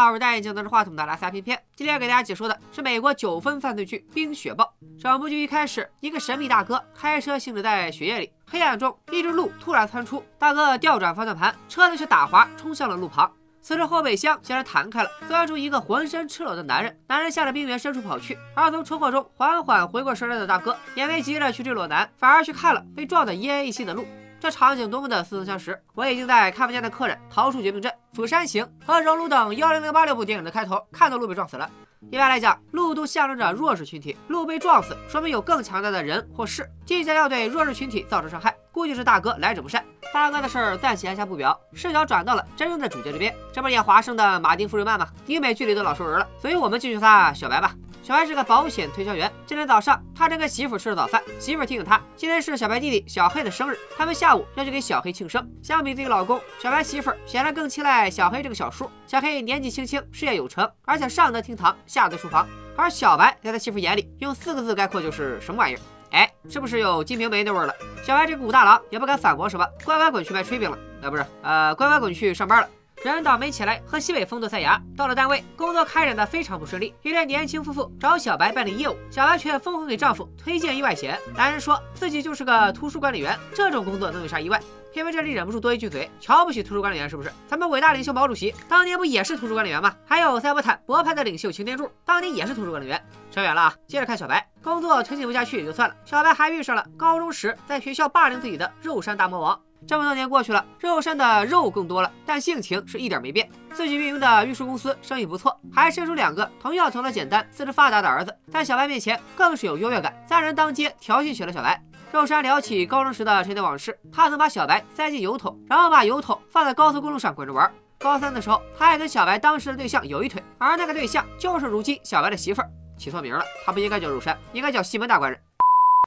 好，我是戴眼镜拿着话筒的拉萨片片。今天要给大家解说的是美国九分犯罪剧《冰雪暴》。整部剧一开始，一个神秘大哥开车行驶在雪夜里，黑暗中一只鹿突然窜出，大哥调转方向盘，车子却打滑冲向了路旁。此时后备箱竟然弹开了，钻出一个浑身赤裸的男人。男人向着冰原深处跑去，而从车祸中缓缓回过神来的大哥也没急着去追裸男，反而去看了被撞得奄奄一息的鹿。这场景多么的似曾相识！我已经在看不见的客人、逃出绝命镇、釜山行和熔炉等幺零零八六部电影的开头看到鹿被撞死了。一般来讲，鹿都象征着弱势群体，鹿被撞死，说明有更强大的人或事即将要对弱势群体造成伤害。估计是大哥来者不善，大哥的事儿暂且按下不表，视角转到了真正的主角这边。这不是演华生的马丁·福瑞曼吗？英美剧里的老熟人了，所以我们就叫他小白吧。小白是个保险推销员。今天早上，他正跟媳妇吃着早饭，媳妇提醒他，今天是小白弟弟小黑的生日，他们下午要去给小黑庆生。相比自己老公，小白媳妇显然更青睐小黑这个小叔。小黑年纪轻轻，事业有成，而且上得厅堂，下得厨房。而小白在他媳妇眼里，用四个字概括就是什么玩意儿？哎，是不是有金瓶梅那味儿了？小白这个武大郎也不敢反驳什么，乖乖滚去卖炊饼了。啊，不是，呃，乖乖滚去上班了。人倒霉起来和西北风都塞牙，到了单位工作开展的非常不顺利。一对年轻夫妇找小白办理业务，小白却疯狂给丈夫推荐意外险。男人说自己就是个图书管理员，这种工作能有啥意外？偏偏这里忍不住多一句嘴，瞧不起图书管理员是不是？咱们伟大领袖毛主席当年不也是图书管理员吗？还有塞伯坦博派的领袖擎天柱当年也是图书管理员。扯远了啊，接着看小白，工作推进不下去也就算了，小白还遇上了高中时在学校霸凌自己的肉山大魔王。这么多年过去了，肉山的肉更多了，但性情是一点没变。自己运营的运输公司生意不错，还生出两个同样头脑简单、四肢发达的儿子，在小白面前更是有优越感，三人当街调戏起了小白。肉山聊起高中时的陈年往事，他曾把小白塞进油桶，然后把油桶放在高速公路上滚着玩。高三的时候，他还跟小白当时的对象有一腿，而那个对象就是如今小白的媳妇儿。起错名了，他不应该叫肉山，应该叫西门大官人。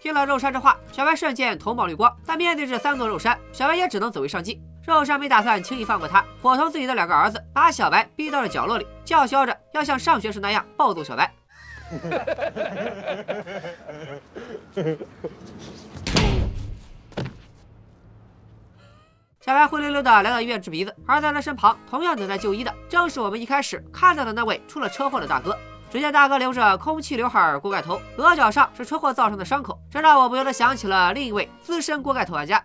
听了肉山这话，小白瞬间头冒绿光。但面对这三座肉山，小白也只能走为上计。肉山没打算轻易放过他，伙同自己的两个儿子，把小白逼到了角落里，叫嚣着要像上学时那样暴揍小白。小白灰溜溜的来到医院治鼻子，而在他身旁，同样等待就医的，正是我们一开始看到的那位出了车祸的大哥。只见大哥留着空气刘海锅盖头，额角上是车祸造成的伤口，这让我不由得想起了另一位资深锅盖头玩家，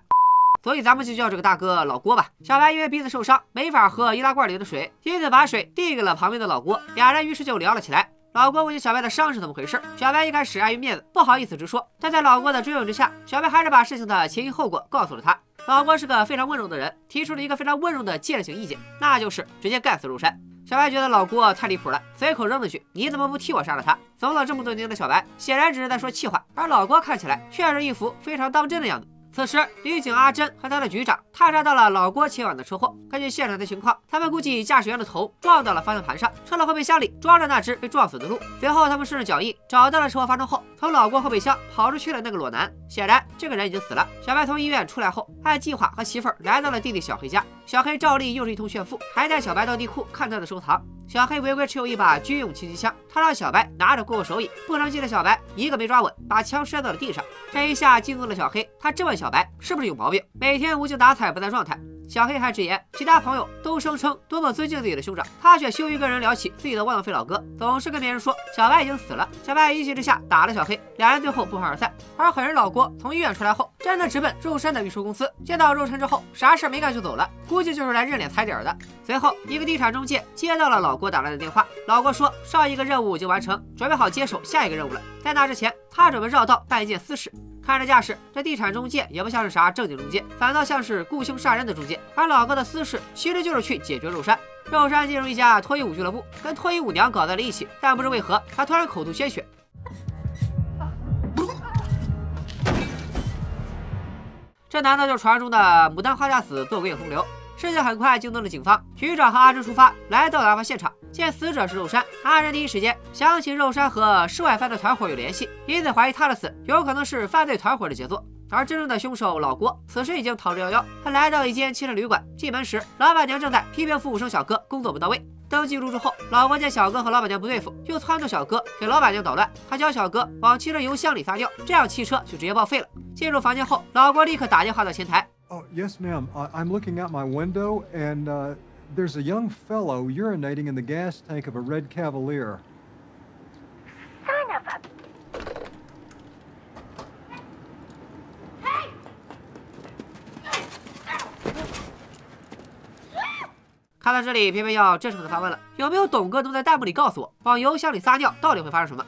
所以咱们就叫这个大哥老郭吧。小白因为鼻子受伤，没法喝易拉罐里的水，因此把水递给了旁边的老郭，俩人于是就聊了起来。老郭问起小白的伤是怎么回事，小白一开始碍于面子不好意思直说，但在老郭的追问之下，小白还是把事情的前因后果告诉了他。老郭是个非常温柔的人，提出了一个非常温柔的建设性意见，那就是直接干死肉山。小白觉得老郭太离谱了，随口扔了句：“你怎么不替我杀了他？”走了这么多年的小白，显然只是在说气话，而老郭看起来却是一副非常当真的样子。此时，女警阿珍和他的局长探查到了老郭前晚的车祸。根据现场的情况，他们估计驾驶员的头撞到了方向盘上，车的后备箱里装着那只被撞死的鹿。随后，他们顺着脚印找到了车祸发生后从老郭后备箱跑出去的那个裸男。显然，这个人已经死了。小白从医院出来后，按计划和媳妇儿来到了弟弟小黑家。小黑照例又是一通炫富，还带小白到地库看他的收藏。小黑违规持有一把军用轻机枪，他让小白拿着过过手瘾，不成器的小白一个没抓稳，把枪摔到了地上。这一下惊动了小黑，他质问小白是不是有毛病，每天无精打采不在状态。小黑还直言，其他朋友都声称多么尊敬自己的兄长，他却羞于跟人聊起自己的汪飞老哥，总是跟别人说小白已经死了。小白一气之下打了小黑，两人最后不欢而散。而狠人老郭从医院出来后，真的直奔肉山的运输公司，见到肉山之后，啥事没干就走了，估计就是来认脸踩点的。随后，一个地产中介接到了老郭打来的电话，老郭说上一个任务已经完成，准备好接手下一个任务了。在那之前，他准备绕道办一件私事。看这架势，这地产中介也不像是啥正经中介，反倒像是雇凶杀人的中介。而老哥的私事其实就是去解决肉山。肉山进入一家脱衣舞俱乐部，跟脱衣舞娘搞在了一起，但不知为何他突然口吐鲜血。这难道就是传说中的牡丹花嫁死，做鬼也风流？事情很快惊动了警方，局长和阿珍出发来到案发现场，见死者是肉山，阿珍第一时间想起肉山和涉外犯罪团伙有联系，因此怀疑他的死有可能是犯罪团伙的杰作。而真正的凶手老郭此时已经逃之夭夭，他来到一间汽车旅馆，进门时老板娘正在批评服务生小哥工作不到位。登记入住后，老郭见小哥和老板娘不对付，就撺掇小哥给老板娘捣乱，还教小哥往汽车油箱里撒尿，这样汽车就直接报废了。进入房间后，老郭立刻打电话到前台。Oh, yes, ma'am. I'm looking out my window, and uh, There's a young fellow urinating in the gas tank of a red Cavalier. Son of a... Hey! 看到这里，偏偏要真诚的发问了：有没有懂哥能在弹幕里告诉我，往油箱里撒尿到底会发生什么？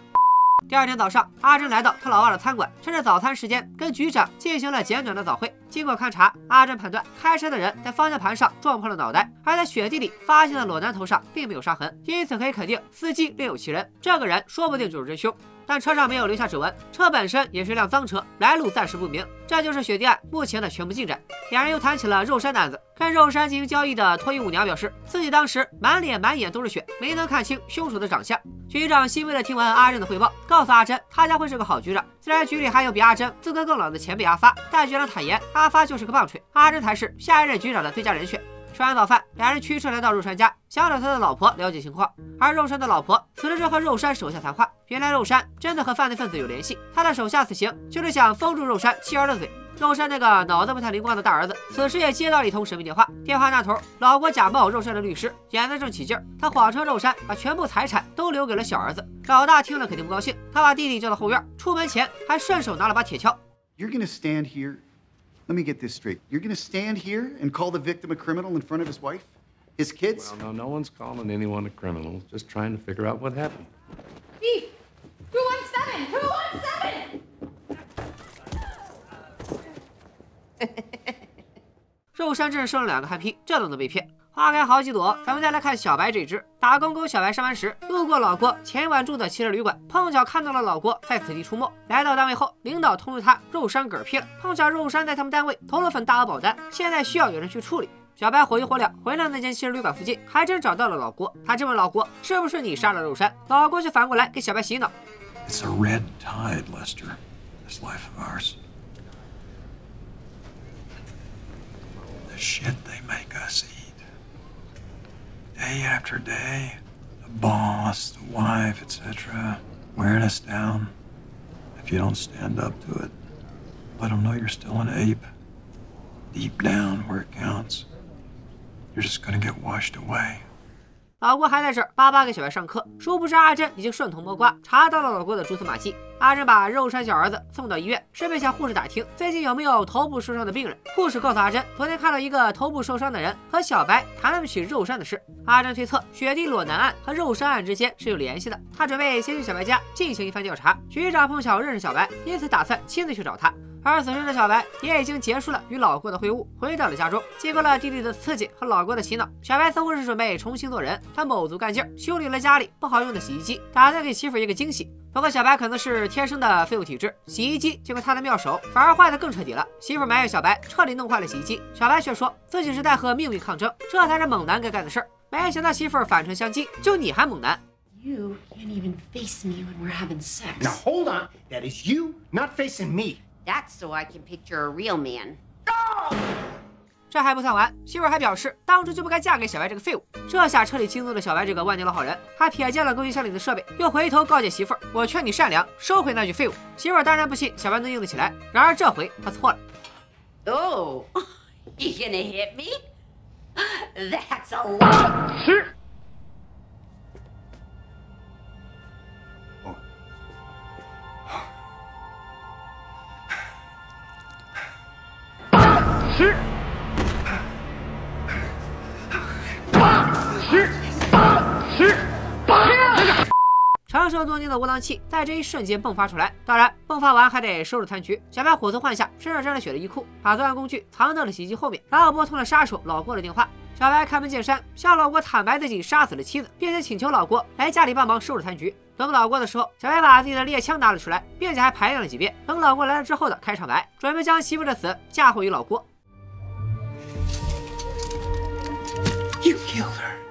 第二天早上，阿珍来到他老二的餐馆，趁着早餐时间跟局长进行了简短的早会。经过勘查，阿珍判断开车的人在方向盘上撞破了脑袋，而在雪地里发现的裸男头上并没有伤痕，因此可以肯定司机另有其人。这个人说不定就是真凶。但车上没有留下指纹，车本身也是一辆脏车，来路暂时不明。这就是雪地案目前的全部进展。两人又谈起了肉山的案子，跟肉山进行交易的脱衣舞娘表示，自己当时满脸满眼都是血，没能看清凶手的长相。局长欣慰的听完阿珍的汇报，告诉阿珍，他将会是个好局长。虽然局里还有比阿珍资格更老的前辈阿发，但局长坦言，阿发就是个棒槌，阿珍才是下一任局长的最佳人选。吃完早饭，两人驱车来到肉山家，想找他的老婆了解情况。而肉山的老婆此时正和肉山手下谈话。原来肉山真的和犯罪分子有联系，他的手下此行就是想封住肉山妻儿的嘴。肉山那个脑子不太灵光的大儿子，此时也接到了一通神秘电话。电话那头，老郭假冒肉山的律师，演得正起劲儿。他谎称肉山把全部财产都留给了小儿子。老大听了肯定不高兴，他把弟弟叫到后院，出门前还顺手拿了把铁锹。You're going to stand here. Let me get this straight. You're going to stand here and call the victim a criminal in front of his wife, his kids? Well, no, no one's calling anyone a criminal. Just trying to figure out what happened. Beef! 217! 217! 肉山镇生了两个憨批，这都能被骗？ 花开好几朵，咱们再来看小白这只。打工狗小白上班时路过老郭前晚住的汽车旅馆，碰巧看到了老郭在此地出没。来到单位后，领导通知他肉山嗝屁了。碰巧肉山在他们单位投了份大额保单，现在需要有人去处理。小白火急火燎回到那间汽车旅馆附近，还真找到了老郭。他质问老郭是不是你杀了肉山，老郭却反过来给小白洗脑。It's a red tide, Lester. This life of ours. The shit they make us. Day after day, the boss, the wife, etc., wearing us down. If you don't stand up to it, let them know you're still an ape. Deep down, where it counts, you're just gonna get washed away. 老郭还在这儿巴巴给小白上课，殊不知阿珍已经顺藤摸瓜查到了老郭的蛛丝马迹。 阿珍把肉山小儿子送到医院，顺便向护士打听最近有没有头部受伤的病人。护士告诉阿珍，昨天看到一个头部受伤的人和小白谈论起肉山的事。阿珍推测雪地裸男案和肉山案之间是有联系的，他准备先去小白家进行一番调查。局长碰巧认识小白，因此打算亲自去找他。而此时的小白也已经结束了与老郭的会晤，回到了家中。经过了弟弟的刺激和老郭的洗脑，小白似乎是准备重新做人。他卯足干劲修理了家里不好用的洗衣机，打算给媳妇一个惊喜。不过小白可能是天生的废物体质，洗衣机经过他的妙手，反而坏得更彻底了。媳妇埋怨小白彻底弄坏了洗衣机，小白却说自己是在和命运抗争，这才是猛男该干的事儿。没想到媳妇反唇相讥，就你还猛男。You can't even face me when we're having sex. Now hold on. That is you not facing me. That's so I can picture a real man. 这还不算完，媳妇儿还表示当初就不该嫁给小白这个废物。这下彻底激怒了小白这个万年老好人，他瞥见了更新箱里的设备，又回头告诫媳妇儿：“我劝你善良，收回那句废物。”媳妇儿当然不信小白能硬得起来，然而这回他错了。Oh, you gonna hit me? That's a lot. Sir. 长多年的窝囊气在这一瞬间迸发出来，当然，迸发完还得收拾残局。小白火速换下身上沾了血的衣裤，把作案工具藏到了洗衣机后面，然后拨通了杀手老郭的电话。小白开门见山向老郭坦白自己杀死了妻子，并且请求老郭来家里帮忙收拾残局。等老郭的时候，小白把自己的猎枪拿了出来，并且还排练了几遍。等老郭来了之后的开场白，准备将媳妇的死嫁祸于老郭。You killer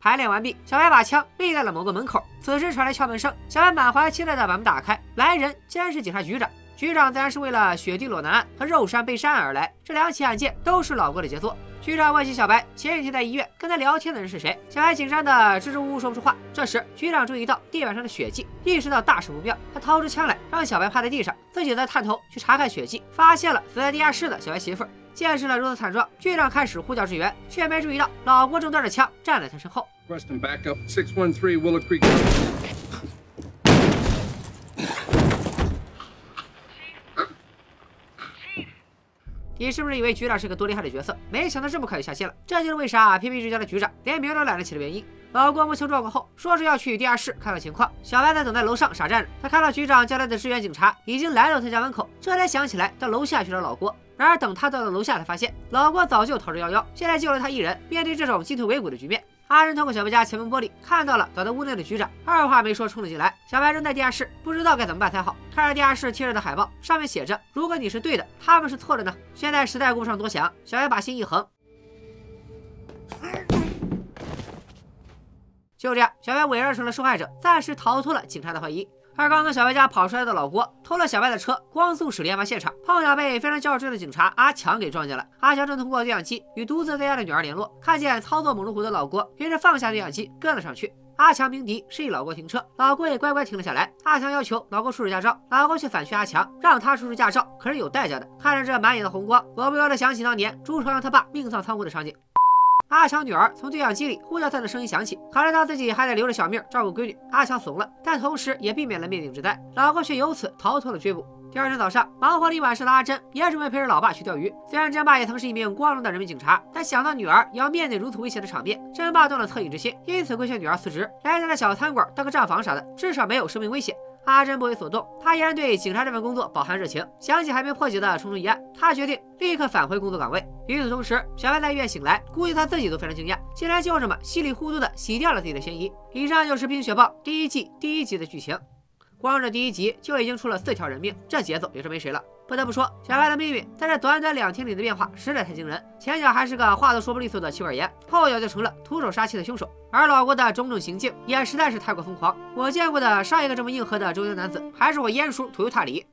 排练完毕，小白把枪立在了某个门口。此时传来敲门声，小白满怀期待的把门打开，来人竟然是警察局长。局长自然是为了雪地裸男案和肉山被杀案而来，这两起案件都是老郭的杰作。局长问起小白前几天在医院跟他聊天的人是谁，小白紧张的支支吾吾说不出话。这时，局长注意到地板上的血迹，意识到大事不妙，他掏出枪来，让小白趴在地上，自己则探头去查看血迹，发现了死在地下室的小白媳妇。见识了如此惨状，局长开始呼叫支援，却没注意到老郭正端着枪站在他身后。Preston, back up 613 Willow Creek. 你是不是以为局长是个多厉害的角色？没想到这么快就下线了。这就是为啥偏僻之家的局长连名都懒得起的原因。老郭摸清状况后，说是要去地下室看看情况。小白在等在楼上傻站着，他看到局长叫来的支援警察已经来到他家门口，这才想起来到楼下去找老郭。然而等他到了楼下，才发现老郭早就逃之夭夭，现在就了他一人。面对这种进退维谷的局面，阿仁通过小白家前门玻璃看到了躲在屋内的局长，二话没说冲了进来。小白扔在地下室，不知道该怎么办才好。看着地下室贴着的海报，上面写着：“如果你是对的，他们是错的呢？”现在实在顾不上多想，小白把心一横，就这样，小白伪装成了受害者，暂时逃脱了警察的怀疑。而刚从小白家跑出来的老郭偷了小白的车，光速驶离案发现场，碰巧被非常较真的警察阿强给撞见了。阿强正通过对讲机与独自在家的女儿联络，看见操作猛如虎的老郭，于是放下对讲机跟了上去。阿强鸣笛示意老郭停车，老郭也乖乖停了下来。阿强要求老郭出示驾照，老郭却反劝阿强让他出示驾照，可是有代价的。看着这满眼的红光，我不由得想起当年朱朝阳他爸命丧仓库的场景。阿强女儿从对讲机里呼叫他的声音响起，考虑到自己还得留着小命照顾闺女，阿强怂了，但同时也避免了灭顶之灾。老郭却由此逃脱了追捕。第二天早上，忙活了一晚上的阿珍也准备陪着老爸去钓鱼。虽然珍爸也曾是一名光荣的人民警察，但想到女儿也要面对如此危险的场面，珍爸动了恻隐之心，因此规劝女儿辞职，来家的小餐馆当个账房啥的，至少没有生命危险。阿珍不为所动，她依然对警察这份工作饱含热情。想起还没破解的重重疑案，她决定立刻返回工作岗位。与此同时，小白在医院醒来，估计他自己都非常惊讶，竟然就这么稀里糊涂的洗掉了自己的嫌疑。以上就是《冰雪暴》第一季第一集的剧情。光这第一集就已经出了四条人命，这节奏也是没谁了。不得不说，小白的命运在这短短两天里的变化实在太惊人。前脚还是个话都说不利索的气管炎，后脚就成了徒手杀妻的凶手。而老郭的种种行径也实在是太过疯狂。我见过的上一个这么硬核的中年男子，还是我阉叔图尤塔里。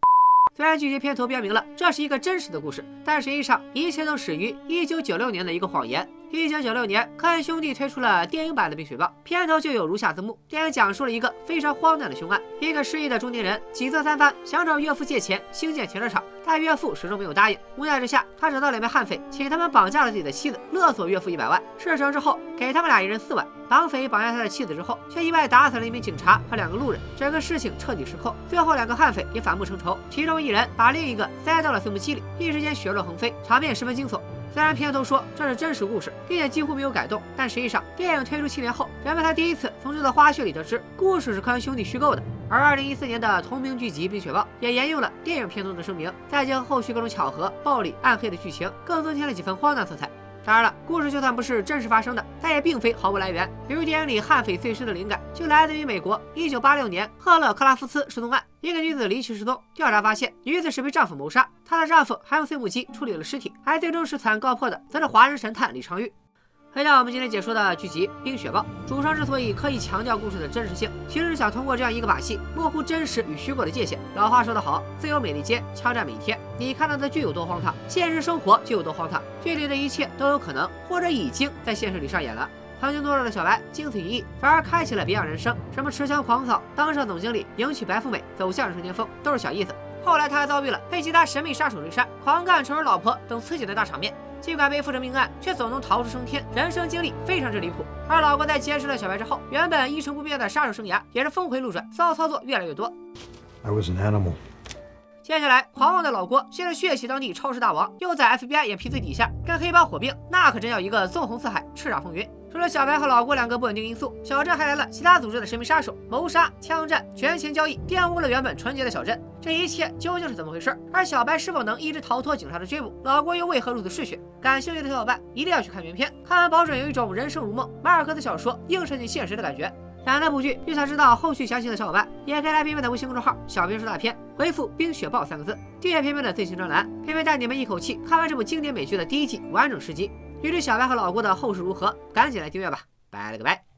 虽然剧情片头标明了这是一个真实的故事，但实际上一切都始于1996年的一个谎言。1996年，科恩兄弟推出了电影版的《冰雪暴》，片头就有如下字幕：电影讲述了一个非常荒诞的凶案，一个失忆的中年人几次三番想找岳父借钱兴建停车场，但岳父始终没有答应。无奈之下，他找到两名悍匪，请他们绑架了自己的妻子，勒索岳父一百万。事成之后，给他们俩一人四万。绑匪绑架他的妻子之后，却意外打死了一名警察和两个路人，整个事情彻底失控。最后，两个悍匪也反目成仇，其中一人把另一个塞到了碎木机里，一时间血肉横飞，场面十分惊悚。虽然片头说这是真实故事，并且几乎没有改动，但实际上电影推出七年后，人们才第一次从这个花絮里得知故事是科恩兄弟虚构的。而二零一四年的同名剧集《冰雪暴》也沿用了电影片中的声明，再结合后续各种巧合、暴力、暗黑的剧情，更增添了几分荒诞色彩。当然了，故事就算不是真实发生的，它也并非毫无来源。比如电影里悍匪碎尸的灵感就来自于美国1986年赫勒克拉夫斯失踪案。一个女子离奇失踪，调查发现女子是被丈夫谋杀，她的丈夫还用碎木机处理了尸体，而最终使惨案告破的则是华人神探李昌钰。回到我们今天解说的剧集《冰雪暴》，主创之所以刻意强调故事的真实性，其实是想通过这样一个把戏，模糊真实与虚构的界限。老话说得好，自由美利坚，枪战每一天。你看到的剧有多荒唐，现实生活就有多荒唐。剧里的一切都有可能，或者已经在现实里上演了。曾经懦弱的小白，经此一役，反而开启了别样人生。什么持枪狂扫，当上总经理，迎娶白富美，走向人生巅峰，都是小意思。后来他还遭遇了被其他神秘杀手追杀、狂干仇人老婆等刺激的大场面。尽管背负着命案，却总能逃出升天，人生经历非常之离谱。而老郭在结识了小白之后，原本一成不变的杀手生涯也是峰回路转，骚操作越来越多。I was an animal. 接下来，狂妄的老郭现在血洗当地超市大王，又在 FBI 眼皮子底下跟黑帮火并，那可真叫一个纵横四海，叱咤风云。除了小白和老郭两个不稳定因素，小镇还来了其他组织的神秘杀手、谋杀、枪战、权钱交易，玷污了原本纯洁的小镇。这一切究竟是怎么回事？而小白是否能一直逃脱警察的追捕？老郭又为何如此嗜血？感兴趣的小伙伴一定要去看原片，看完保准有一种人生如梦、马尔克斯小说映射进现实的感觉。懒得补剧，又想知道后续详情的小伙伴，也可以来片片的微信公众号“小编说大片”，回复“冰雪暴”三个字，订阅片片的最新专栏，片片带你们一口气看完这部经典美剧的第一季完整十集。欲知小白和老郭的后事如何，赶紧来订阅吧！拜了个拜。